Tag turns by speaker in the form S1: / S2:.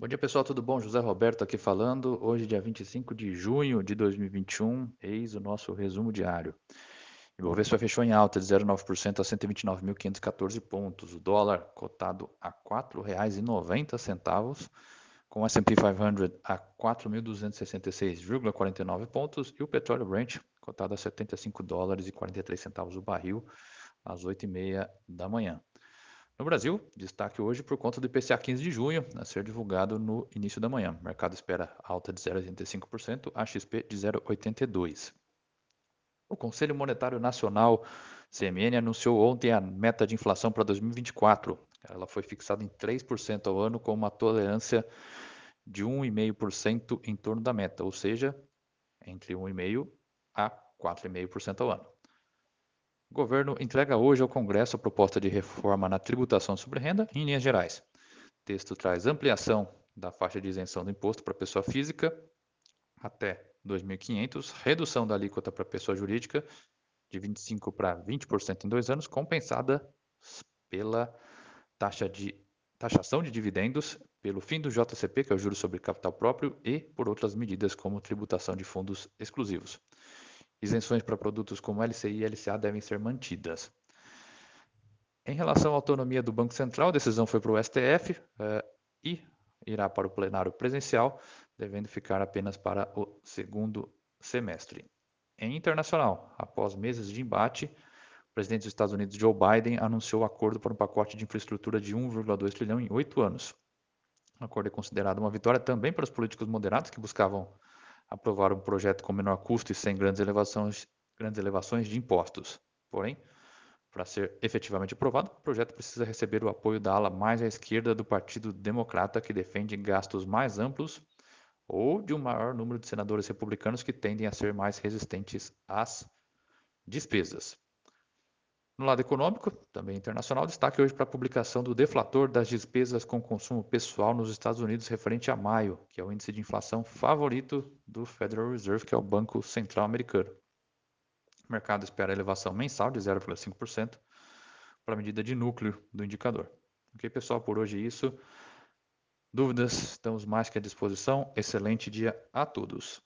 S1: Bom dia, pessoal, tudo bom? José Roberto aqui falando. Hoje, dia 25 de junho de 2021, eis o nosso resumo diário. O Ibovespa fechou em alta de 0,9% a 129.514 pontos. O dólar cotado a R$ 4,90, com o S&P 500 a 4.266,49 pontos e o petróleo Brent cotado a 75 dólares e 43 centavos o barril às 8h30 da manhã. No Brasil, destaque hoje por conta do IPCA 15 de junho, a ser divulgado no início da manhã. O mercado espera alta de 0,85%, a XP de 0,82%. O Conselho Monetário Nacional, CMN, anunciou ontem a meta de inflação para 2024. Ela foi fixada em 3% ao ano, com uma tolerância de 1,5% em torno da meta, ou seja, entre 1,5% a 4,5% ao ano. O governo entrega hoje ao Congresso a proposta de reforma na tributação sobre renda em linhas gerais. O texto traz ampliação da faixa de isenção do imposto para pessoa física até 2.500, redução da alíquota para pessoa jurídica de 25% para 20% em dois anos, compensada pela taxa de taxação de dividendos, pelo fim do JCP, que é o juro sobre capital próprio, e por outras medidas como tributação de fundos exclusivos. Isenções para produtos como LCI e LCA devem ser mantidas. Em relação à autonomia do Banco Central, a decisão foi para o STF eh, e irá para o plenário presencial, devendo ficar apenas para o segundo semestre. Em internacional, após meses de embate, o presidente dos Estados Unidos, Joe Biden, anunciou o acordo para um pacote de infraestrutura de 1,2 trilhão em oito anos. O acordo é considerado uma vitória também para os políticos moderados que buscavam aprovar um projeto com menor custo e sem grandes elevações, grandes elevações de impostos. Porém, para ser efetivamente aprovado, o projeto precisa receber o apoio da ala mais à esquerda do Partido Democrata, que defende gastos mais amplos, ou de um maior número de senadores republicanos que tendem a ser mais resistentes às despesas. No lado econômico, também internacional, destaque hoje para a publicação do deflator das despesas com consumo pessoal nos Estados Unidos referente a maio, que é o índice de inflação favorito do Federal Reserve, que é o Banco Central Americano. O mercado espera elevação mensal de 0,5% para a medida de núcleo do indicador. Ok, pessoal, por hoje é isso. Dúvidas, estamos mais que à disposição. Excelente dia a todos.